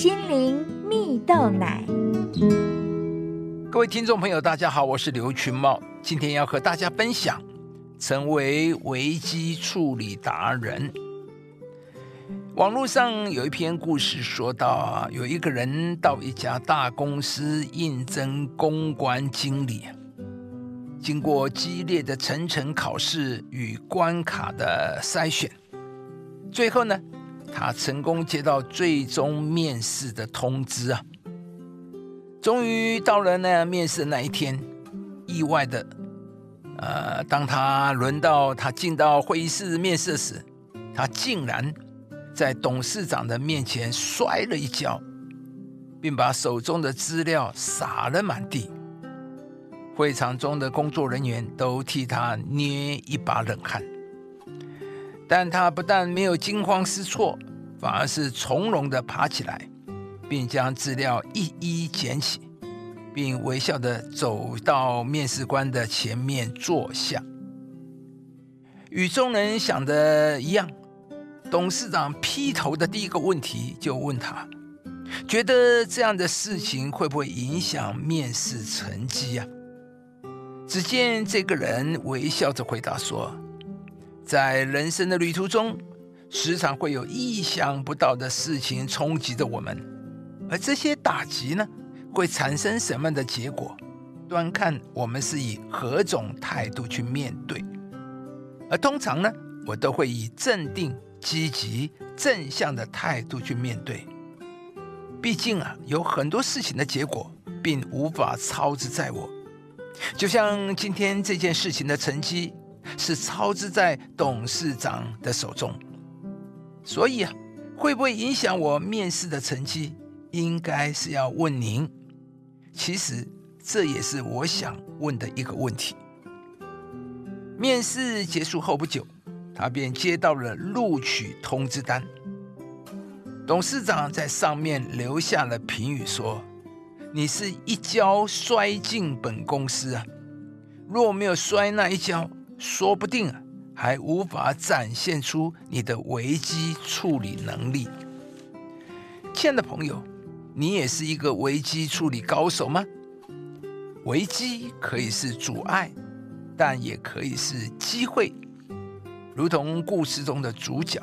心灵蜜豆奶。各位听众朋友，大家好，我是刘群茂，今天要和大家分享成为危机处理达人。网络上有一篇故事，说到啊，有一个人到一家大公司应征公关经理，经过激烈的层层考试与关卡的筛选，最后呢。他成功接到最终面试的通知啊！终于到了那面试的那一天，意外的，呃，当他轮到他进到会议室面试时，他竟然在董事长的面前摔了一跤，并把手中的资料洒了满地。会场中的工作人员都替他捏一把冷汗。但他不但没有惊慌失措，反而是从容的爬起来，并将资料一一捡起，并微笑的走到面试官的前面坐下。与众人想的一样，董事长劈头的第一个问题就问他：觉得这样的事情会不会影响面试成绩呀？只见这个人微笑着回答说。在人生的旅途中，时常会有意想不到的事情冲击着我们，而这些打击呢，会产生什么样的结果，端看我们是以何种态度去面对。而通常呢，我都会以镇定、积极、正向的态度去面对。毕竟啊，有很多事情的结果并无法操之在我，就像今天这件事情的成绩。是操之在董事长的手中，所以啊，会不会影响我面试的成绩？应该是要问您。其实这也是我想问的一个问题。面试结束后不久，他便接到了录取通知单。董事长在上面留下了评语说：“你是一跤摔进本公司啊，若没有摔那一跤。”说不定啊，还无法展现出你的危机处理能力。亲爱的朋友，你也是一个危机处理高手吗？危机可以是阻碍，但也可以是机会。如同故事中的主角，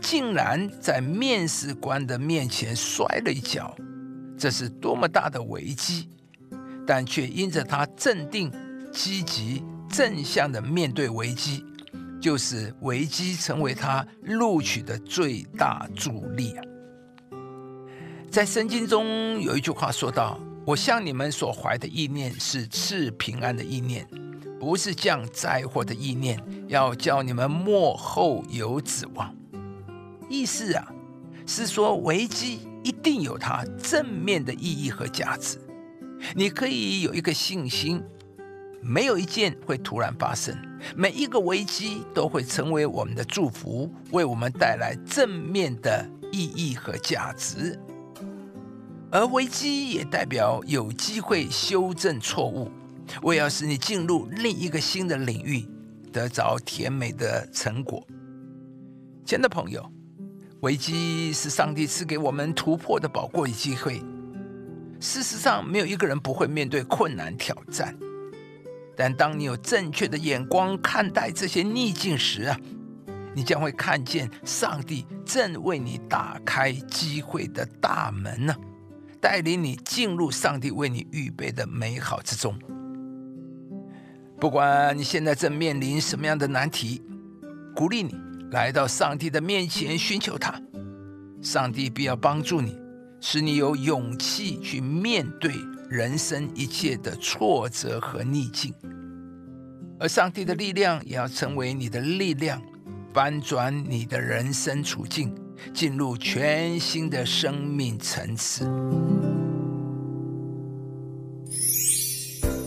竟然在面试官的面前摔了一跤，这是多么大的危机！但却因着他镇定、积极。正向的面对危机，就是危机成为他录取的最大助力啊！在圣经中有一句话说到：“我向你们所怀的意念是赐平安的意念，不是降灾祸的意念，要叫你们幕后有指望。”意思啊，是说危机一定有它正面的意义和价值，你可以有一个信心。没有一件会突然发生，每一个危机都会成为我们的祝福，为我们带来正面的意义和价值。而危机也代表有机会修正错误，为要使你进入另一个新的领域，得着甜美的成果。亲爱的朋友，危机是上帝赐给我们突破的宝贵机会。事实上，没有一个人不会面对困难挑战。但当你有正确的眼光看待这些逆境时啊，你将会看见上帝正为你打开机会的大门呢，带领你进入上帝为你预备的美好之中。不管你现在正面临什么样的难题，鼓励你来到上帝的面前寻求他，上帝必要帮助你，使你有勇气去面对。人生一切的挫折和逆境，而上帝的力量也要成为你的力量，翻转你的人生处境，进入全新的生命层次。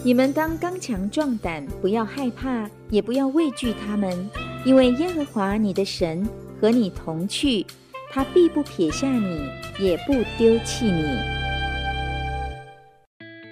你们当刚强壮胆，不要害怕，也不要畏惧他们，因为耶和华你的神和你同去，他必不撇下你，也不丢弃你。